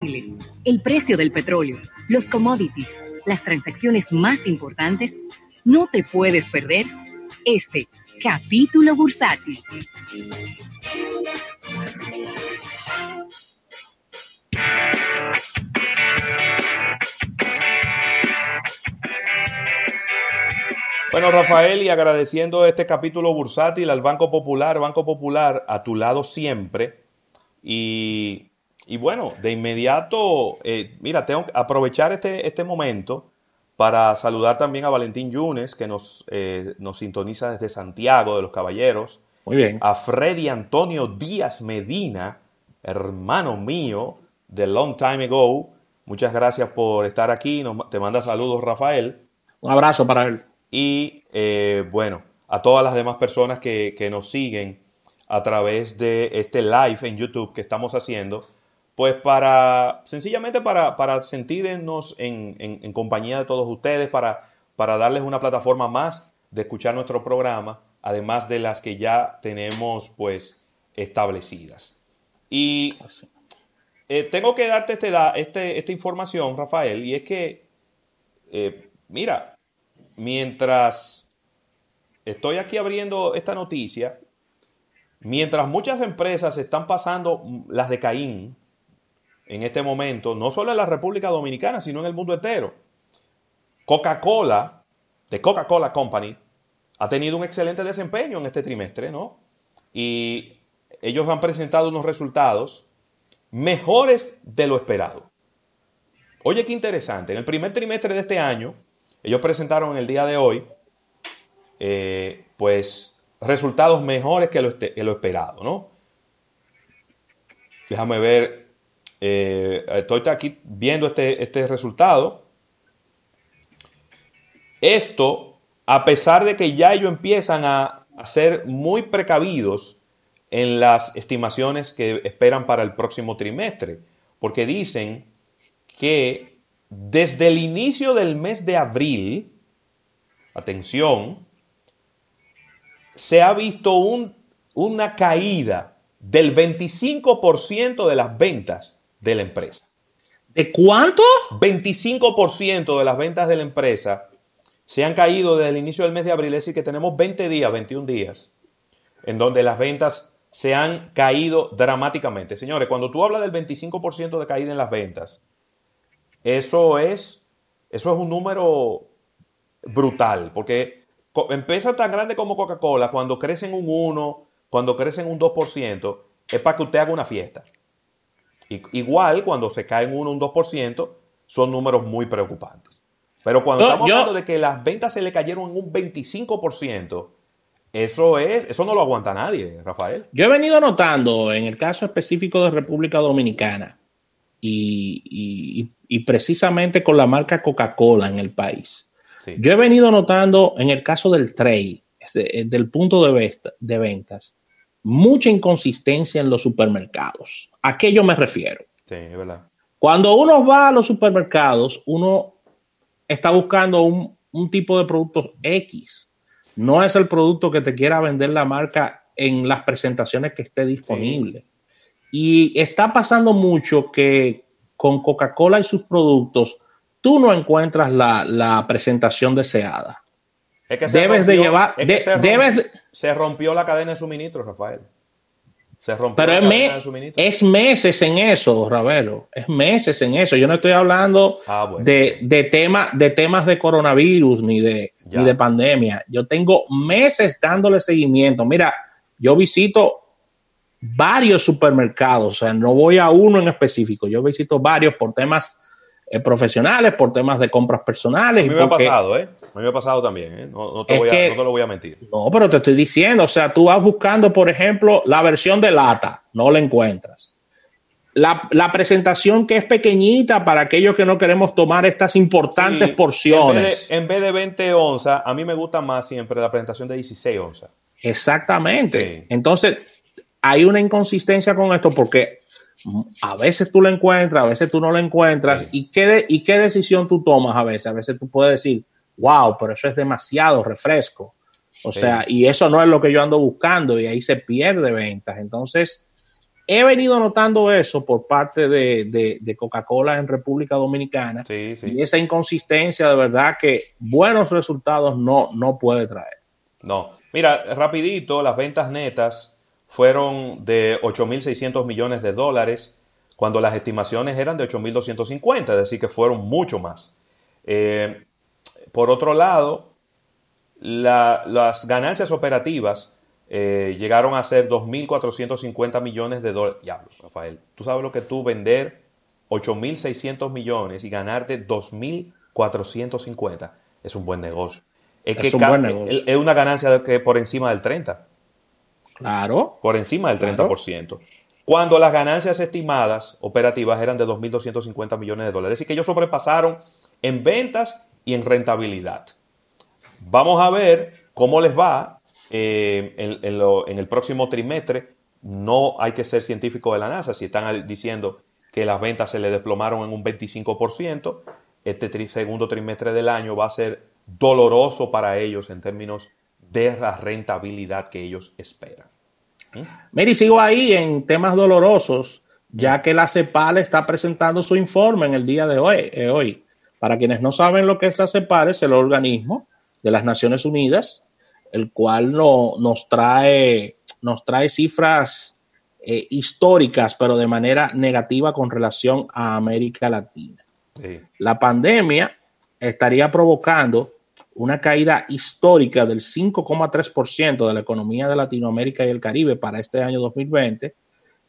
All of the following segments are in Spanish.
el precio del petróleo, los commodities, las transacciones más importantes, no te puedes perder este capítulo bursátil. Bueno, Rafael, y agradeciendo este capítulo bursátil al Banco Popular, Banco Popular, a tu lado siempre. Y, bueno, de inmediato, eh, mira, tengo que aprovechar este, este momento para saludar también a Valentín Yunes, que nos, eh, nos sintoniza desde Santiago de los Caballeros. Muy bien. A Freddy Antonio Díaz Medina, hermano mío de Long Time Ago. Muchas gracias por estar aquí. te manda saludos, Rafael. Un abrazo para él. Y eh, bueno, a todas las demás personas que, nos siguen a través de este live en YouTube que estamos haciendo, pues para, sencillamente para, para sentirnos en, en, compañía de todos ustedes, para, para darles una plataforma más de escuchar nuestro programa, además de las que ya tenemos pues establecidas. Y eh, tengo que darte este, este, esta información, Rafael, y es que, eh, mira, mientras estoy aquí abriendo esta noticia, mientras muchas empresas están pasando las de Caín en este momento, no solo en la República Dominicana, sino en el mundo entero. Coca-Cola, de Coca-Cola Company, ha tenido un excelente desempeño en este trimestre, ¿no? Y ellos han presentado unos resultados mejores de lo esperado. Oye, qué interesante. En el primer trimestre de este año, ellos presentaron el día de hoy, eh, pues, resultados mejores que lo, este, lo, esperado, ¿no? Déjame ver, eh, estoy aquí viendo este, este resultado. Esto, a pesar de que ya ellos empiezan a, a ser muy precavidos en las estimaciones que esperan para el próximo trimestre, porque dicen que desde el inicio del mes de abril, atención, se ha visto una caída del 25% de las ventas de la empresa. ¿De cuánto? 25% de las ventas de la empresa se han caído desde el inicio del mes de abril, es decir, que tenemos 20 días, 21 días, en donde las ventas se han caído dramáticamente. Señores, cuando tú hablas del 25% de caída en las ventas, eso es, eso es un número brutal, porque empresas tan grandes como Coca-Cola, cuando crecen un 1, cuando crecen un 2%, es para que usted haga una fiesta. Igual, cuando se caen un 1, un 2%, son números muy preocupantes. Pero cuando estamos hablando de que las ventas se le cayeron en un 25%, eso es, eso no lo aguanta nadie, Rafael. Yo he venido notando en el caso específico de República Dominicana y, y precisamente con la marca Coca-Cola en el país. Yo he venido notando en el caso del trade, del punto de, de ventas, mucha inconsistencia en los supermercados. ¿A qué yo me refiero? Sí, es verdad. Cuando uno va a los supermercados, uno está buscando un, tipo de producto X. No es el producto que te quiera vender la marca en las presentaciones que esté disponible. Y está pasando mucho que con Coca-Cola y sus productos, tú no encuentras la, presentación deseada. Es que debes de llevar, se, rompió, la cadena de suministro, Rafael. Se rompió Pero la cadena de suministro. es meses en eso, Ravelo. Es meses en eso. Yo no estoy hablando ah, de, de, de temas de coronavirus ni de, ni de pandemia. Yo tengo meses dándole seguimiento. Mira, yo visito varios supermercados, o sea, no voy a uno en específico, yo visito varios por temas eh, profesionales, por temas de compras personales. A mí me ha pasado, ¿eh? A mí me ha pasado también, ¿eh? No, te, voy a, no te lo voy a mentir. No, pero te estoy diciendo, o sea, tú vas buscando, por ejemplo, la versión de lata, no la encuentras. La, la, presentación que es pequeñita para aquellos que no queremos tomar estas importantes porciones. En vez, de, 20 onzas, a mí me gusta más siempre la presentación de 16 onzas. Exactamente. Entonces, hay una inconsistencia con esto porque a veces tú lo encuentras, a veces tú no lo encuentras. ¿Y, qué ¿Y qué decisión tú tomas a veces? A veces tú puedes decir, wow, pero eso es demasiado refresco. O sea, y eso no es lo que yo ando buscando y ahí se pierde ventas. Entonces, he venido notando eso por parte de, Coca-Cola en República Dominicana. Y esa inconsistencia de verdad que buenos resultados no, no puede traer. No. Mira, rapidito, las ventas netas fueron de 8.600 millones de dólares cuando las estimaciones eran de 8.250, es decir, que fueron mucho más. Eh, por otro lado, las ganancias operativas eh, llegaron a ser 2.450 millones de dólares. Diablo, Rafael, ¿tú sabes lo que tú vender 8.600 millones y ganarte 2.450? Es un buen negocio. Es, que un buen negocio. es una ganancia que por encima del 30. Claro. Por encima del 30%. Cuando las ganancias estimadas operativas eran de 2.250 millones de dólares. Es decir, que ellos sobrepasaron en ventas y en rentabilidad. Vamos a ver cómo les va eh, en, el próximo trimestre. No hay que ser científico de la NASA si están diciendo que las ventas se le desplomaron en un 25%. Este segundo trimestre del año va a ser doloroso para ellos en términos de la rentabilidad que ellos esperan. ¿Mm? Mary, sigo ahí en temas dolorosos, ya que la CEPAL está presentando su informe en el día de hoy. Eh, hoy. Para quienes no saben lo que es la CEPAL, es el organismo de las Naciones Unidas, el cual no, nos, trae, nos trae cifras eh, históricas, pero de manera negativa con relación a América Latina. La pandemia estaría provocando una caída histórica del 5,3% de la economía de Latinoamérica y el Caribe para este año 2020,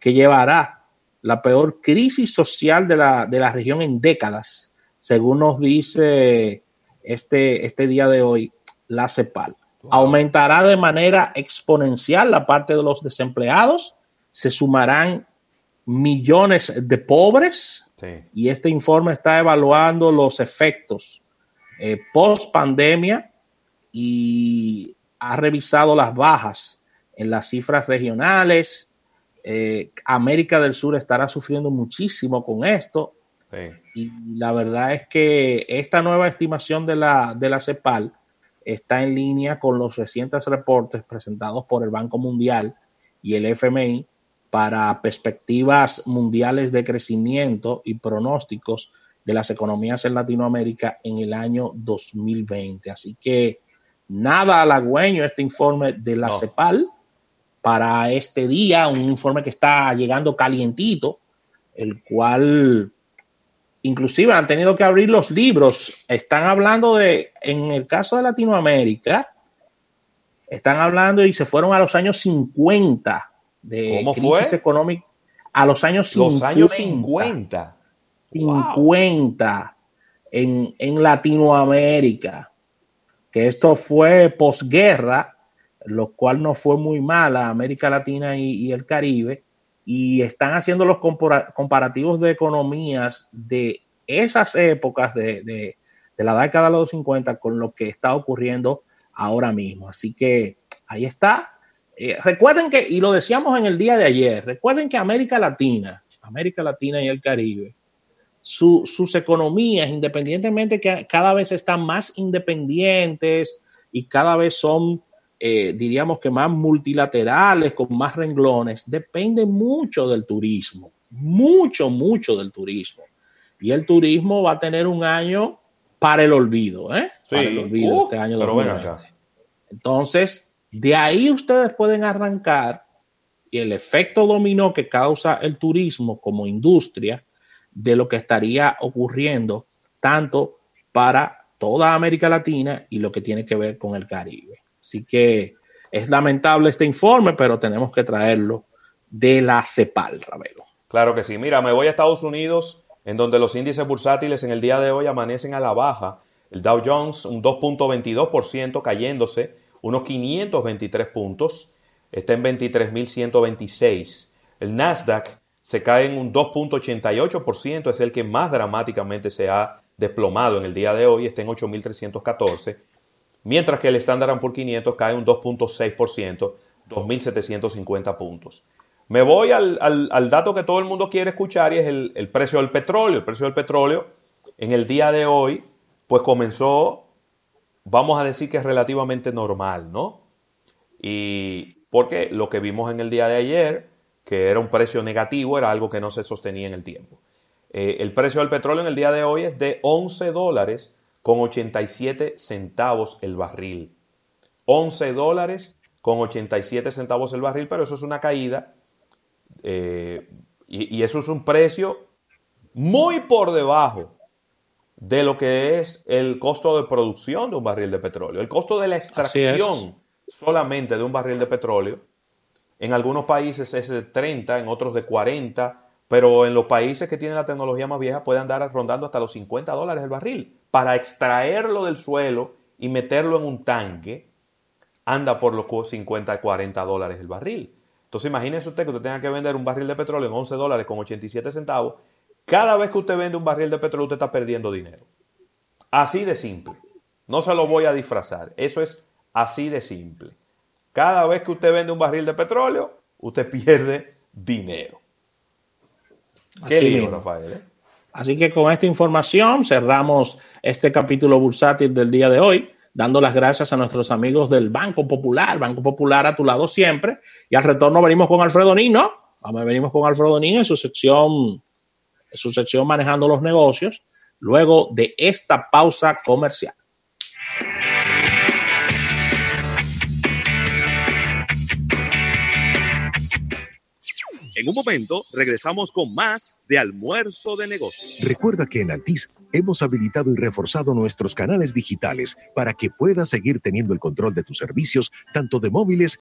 que llevará la peor crisis social de la, de la región en décadas, según nos dice este, este día de hoy la CEPAL. Aumentará de manera exponencial la parte de los desempleados, se sumarán millones de pobres y este informe está evaluando los efectos eh, post pandemia y ha revisado las bajas en las cifras regionales. Eh, América del Sur estará sufriendo muchísimo con esto. Y la verdad es que esta nueva estimación de la, de la CEPAL está en línea con los recientes reportes presentados por el Banco Mundial y el FMI para perspectivas mundiales de crecimiento y pronósticos de las economías en Latinoamérica en el año 2020. Así que nada halagüeño este informe de la CEPAL para este día, un informe que está llegando calientito, el cual inclusive han tenido que abrir los libros. Están hablando de, en el caso de Latinoamérica, están hablando y se fueron a los años 50 de crisis económica. A los años 50. Los años 50. 50 en, en Latinoamérica. Que esto fue posguerra, lo cual no fue muy mal a América Latina y el Caribe y están haciendo los comparativos de economías de esas épocas de, la década de los 50 con lo que está ocurriendo ahora mismo. Así que ahí está. Eh, recuerden que, y lo decíamos en el día de ayer, recuerden que América Latina, América Latina y el Caribe, sus economías, independientemente que cada vez están más independientes y cada vez son eh, diríamos que más multilaterales, con más renglones, depende mucho del turismo, mucho, mucho del turismo. Y el turismo va a tener un año para el olvido, ¿eh? para el olvido uh, este año Entonces, de ahí ustedes pueden arrancar y el efecto dominó que causa el turismo como industria de lo que estaría ocurriendo tanto para toda América Latina y lo que tiene que ver con el Caribe. Así que es lamentable este informe, pero tenemos que traerlo de la CEPAL, Ravelo. Claro que sí. Mira, me voy a Estados Unidos, en donde los índices bursátiles en el día de hoy amanecen a la baja. El Dow Jones un 2.22% cayéndose, unos 523 puntos, está en 23.126. El Nasdaq se cae en un 2.88%, es el que más dramáticamente se ha desplomado en el día de hoy, está en 8.314 mientras que el Standard Poor's 500 cae un 2.6%, 2.750 puntos. Me voy al, dato que todo el mundo quiere escuchar y es el, precio del petróleo. El precio del petróleo en el día de hoy, pues comenzó, vamos a decir que es relativamente normal, ¿no? Y porque lo que vimos en el día de ayer que era un precio negativo, era algo que no se sostenía en el tiempo. Eh, el precio del petróleo en el día de hoy es de 11 dólares con 87 centavos el barril. 11 dólares con 87 centavos el barril, pero eso es una caída eh, y, eso es un precio muy por debajo de lo que es el costo de producción de un barril de petróleo. El costo de la extracción solamente de un barril de petróleo, en algunos países es de 30, en otros de 40, pero en los países que tienen la tecnología más vieja puede andar rondando hasta los 50 dólares el barril. Para extraerlo del suelo y meterlo en un tanque, anda por los 50, 40 dólares el barril. Entonces imagínese usted que usted tenga que vender un barril de petróleo en 11 dólares con 87 centavos. Cada vez que usted vende un barril de petróleo, usted está perdiendo dinero. Así de simple. No se lo voy a disfrazar. Eso es así de simple. Cada vez que usted vende un barril de petróleo, usted pierde dinero. Qué Rafael. ¿eh? Así que con esta información cerramos este capítulo bursátil del día de hoy, dando las gracias a nuestros amigos del Banco Popular, Banco Popular a tu lado siempre. Y al retorno venimos con Alfredo Nino. Venimos con Alfredo Nino en su sección, en su sección manejando los negocios, luego de esta pausa comercial. En un momento regresamos con más de almuerzo de negocios. Recuerda que en Altis hemos habilitado y reforzado nuestros canales digitales para que puedas seguir teniendo el control de tus servicios, tanto de móviles